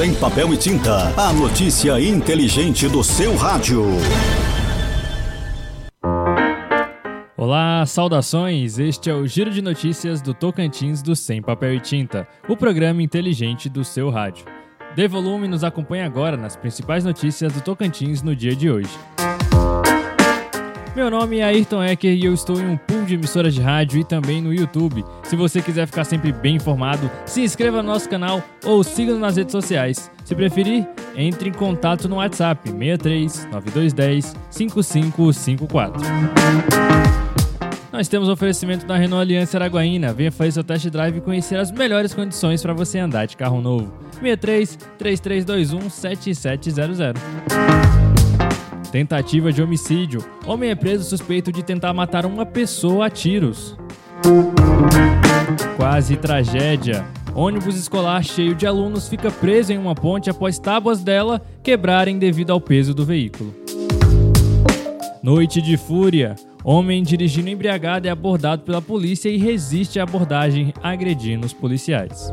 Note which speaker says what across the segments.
Speaker 1: Sem papel e tinta. A notícia inteligente do seu rádio.
Speaker 2: Olá, saudações! Este é o Giro de Notícias do Tocantins do Sem Papel e Tinta, o programa inteligente do seu rádio. Dê volume e nos acompanhe agora nas principais notícias do Tocantins no dia de hoje. Meu nome é Ayrton Ecker e eu estou em um pool de emissoras de rádio e também no YouTube. Se você quiser ficar sempre bem informado, se inscreva no nosso canal ou siga-nos nas redes sociais. Se preferir, entre em contato no WhatsApp 63 9210 5554. Nós temos oferecimento da Renault Aliança Araguaína. Venha fazer seu test drive e conhecer as melhores condições para você andar de carro novo. 63 3321 7700. Tentativa de homicídio. Homem é preso suspeito de tentar matar uma pessoa a tiros. Quase tragédia. Ônibus escolar cheio de alunos fica preso em uma ponte após tábuas dela quebrarem devido ao peso do veículo. Noite de fúria. Homem dirigindo embriagado é abordado pela polícia e resiste à abordagem, agredindo os policiais.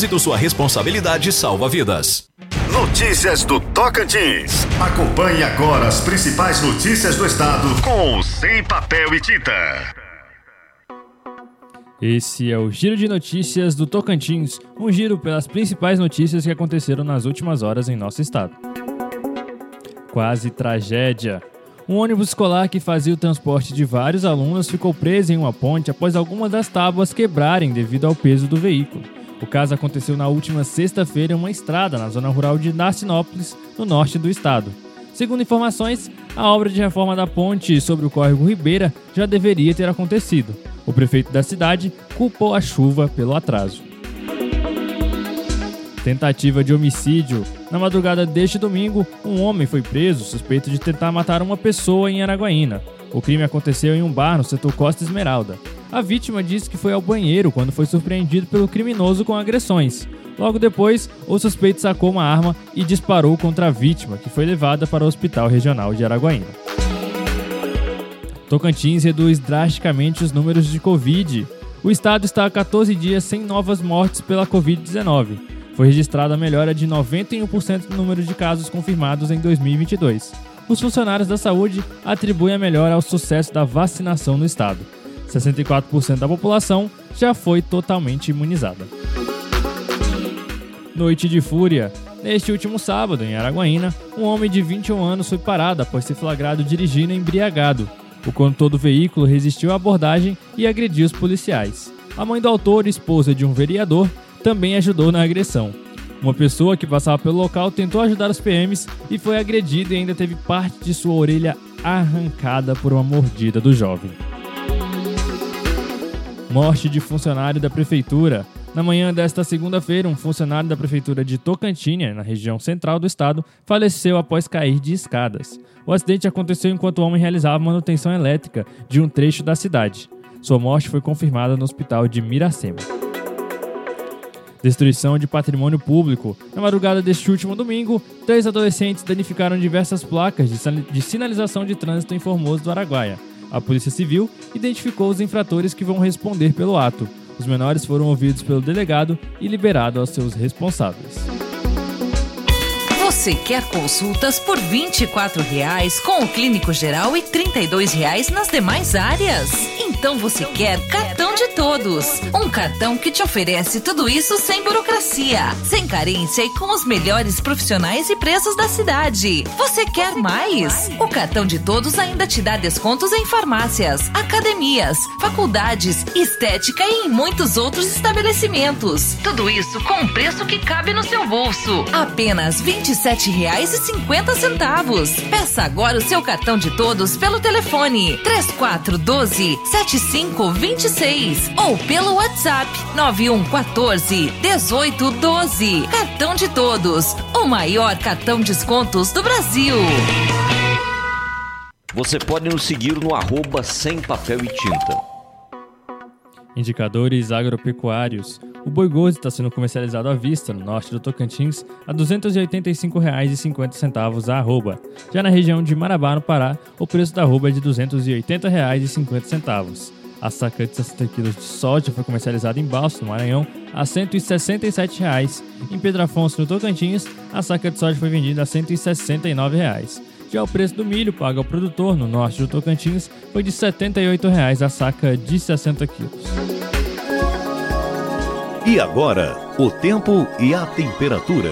Speaker 3: sua responsabilidade salva vidas.
Speaker 1: Notícias do Tocantins. Acompanhe agora as principais notícias do estado com Sem Papel e Tinta.
Speaker 2: Esse é o Giro de Notícias do Tocantins, um giro pelas principais notícias que aconteceram nas últimas horas em nosso estado. Quase tragédia. Um ônibus escolar que fazia o transporte de vários alunos ficou preso em uma ponte após algumas das tábuas quebrarem devido ao peso do veículo. O caso aconteceu na última sexta-feira em uma estrada na zona rural de Narcinópolis, no norte do estado. Segundo informações, a obra de reforma da ponte sobre o córrego Ribeira já deveria ter acontecido. O prefeito da cidade culpou a chuva pelo atraso. Tentativa de homicídio. Na madrugada deste domingo, um homem foi preso suspeito de tentar matar uma pessoa em Araguaína. O crime aconteceu em um bar no setor Costa Esmeralda. A vítima disse que foi ao banheiro quando foi surpreendido pelo criminoso com agressões. Logo depois, o suspeito sacou uma arma e disparou contra a vítima, que foi levada para o Hospital Regional de Araguaína. Tocantins reduz drasticamente os números de Covid. O estado está há 14 dias sem novas mortes pela Covid-19. Foi registrada a melhora de 91% no número de casos confirmados em 2022. Os funcionários da saúde atribuem a melhora ao sucesso da vacinação no estado. 64% da população já foi totalmente imunizada. Noite de fúria. Neste último sábado, em Araguaína, um homem de 21 anos foi parado após ser flagrado dirigindo embriagado. O condutor do veículo resistiu à abordagem e agrediu os policiais. A mãe do autor, esposa de um vereador, também ajudou na agressão. Uma pessoa que passava pelo local tentou ajudar os PMs e foi agredido e ainda teve parte de sua orelha arrancada por uma mordida do jovem. Morte de funcionário da prefeitura. Na manhã desta segunda-feira, um funcionário da prefeitura de Tocantins, na região central do estado, faleceu após cair de escadas. O acidente aconteceu enquanto o homem realizava manutenção elétrica de um trecho da cidade. Sua morte foi confirmada no hospital de Miracema. Destruição de patrimônio público. Na madrugada deste último domingo, três adolescentes danificaram diversas placas de sinalização de trânsito em Formoso do Araguaia. A Polícia Civil identificou os infratores que vão responder pelo ato. Os menores foram ouvidos pelo delegado e liberados aos seus responsáveis.
Speaker 4: Você quer consultas por R$ reais com o clínico geral e R$ reais nas demais áreas? Então você quer cartão de todos. Um cartão que te oferece tudo isso sem burocracia, sem carência e com os melhores profissionais e preços da cidade. Você quer mais? O cartão de todos ainda te dá descontos em farmácias, academias, faculdades, estética e em muitos outros estabelecimentos. Tudo isso com um preço que cabe no seu bolso. Apenas 27 7,50. Peça agora o seu cartão de todos pelo telefone 3412 7526 ou pelo WhatsApp 9114 1812. Cartão de todos, o maior cartão de descontos do Brasil.
Speaker 5: Você pode nos seguir no arroba sem papel e tinta.
Speaker 2: Indicadores agropecuários o boi gozo está sendo comercializado à vista no norte do Tocantins a R$ 285,50 a arroba. Já na região de Marabá, no Pará, o preço da arroba é de R$ 280,50. A saca de 60 kg de soja foi comercializada em Balso, no Maranhão, a 167 reais. Em Pedro Afonso, no Tocantins, a saca de soja foi vendida a 169 reais. Já o preço do milho pago ao produtor no norte do Tocantins foi de 78 reais a saca de 60 quilos.
Speaker 1: E agora, o tempo e a temperatura.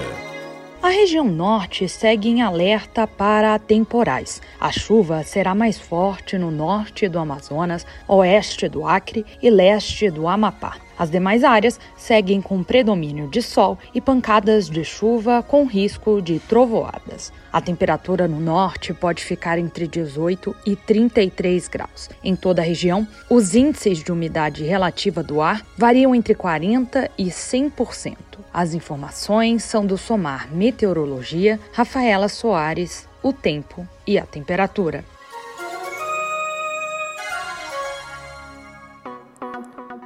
Speaker 6: A região norte segue em alerta para temporais. A chuva será mais forte no norte do Amazonas, oeste do Acre e leste do Amapá. As demais áreas seguem com predomínio de sol e pancadas de chuva com risco de trovoadas. A temperatura no norte pode ficar entre 18 e 33 graus. Em toda a região, os índices de umidade relativa do ar variam entre 40 e 100%. As informações são do Somar Meteorologia, Rafaela Soares, o tempo e a temperatura.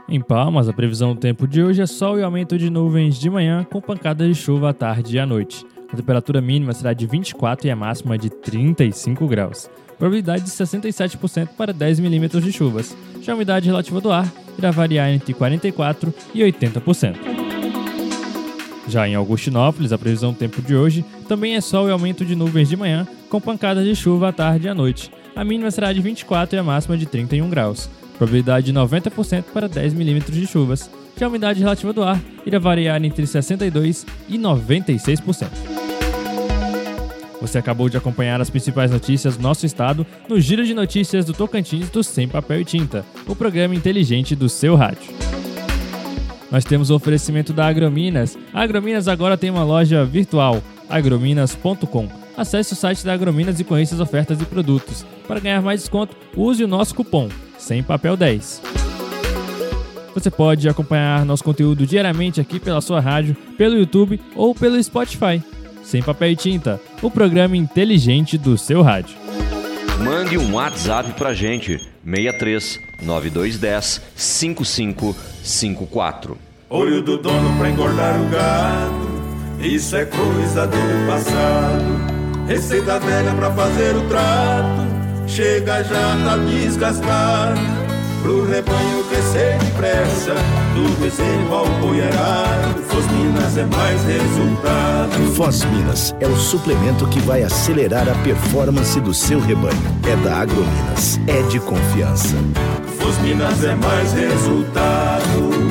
Speaker 2: Em Palmas, a previsão do tempo de hoje é sol e aumento de nuvens de manhã, com pancadas de chuva à tarde e à noite. A temperatura mínima será de 24 e a máxima de 35 graus. Probabilidade de 67% para 10 milímetros de chuvas. Já a umidade relativa do ar irá variar entre 44% e 80%. Já em Augustinópolis, a previsão do tempo de hoje também é sol e aumento de nuvens de manhã, com pancadas de chuva à tarde e à noite. A mínima será de 24 e a máxima de 31 graus. Probabilidade de 90% para 10 milímetros de chuvas. Já a umidade relativa do ar irá variar entre 62% e 96%. Você acabou de acompanhar as principais notícias do nosso estado no Giro de Notícias do Tocantins do Sem Papel e Tinta, o programa inteligente do seu rádio. Nós temos o oferecimento da Agrominas. A Agrominas agora tem uma loja virtual, agrominas.com. Acesse o site da Agrominas e conheça as ofertas e produtos. Para ganhar mais desconto, use o nosso cupom sem papel 10. Você pode acompanhar nosso conteúdo diariamente aqui pela sua rádio, pelo YouTube ou pelo Spotify. Sem papel e tinta, o programa inteligente do seu rádio.
Speaker 5: Mande um WhatsApp pra gente, 63 9210 5554.
Speaker 7: Olho do dono pra engordar o gado, isso é coisa do passado. Receita velha pra fazer o trato, chega já tá desgastado. Pro rebanho crescer depressa, do bezerro ao boiarado, Fosminas é mais resultado.
Speaker 1: Fosminas é o suplemento que vai acelerar a performance do seu rebanho. É da Agrominas, é de confiança.
Speaker 7: Fosminas é mais resultado.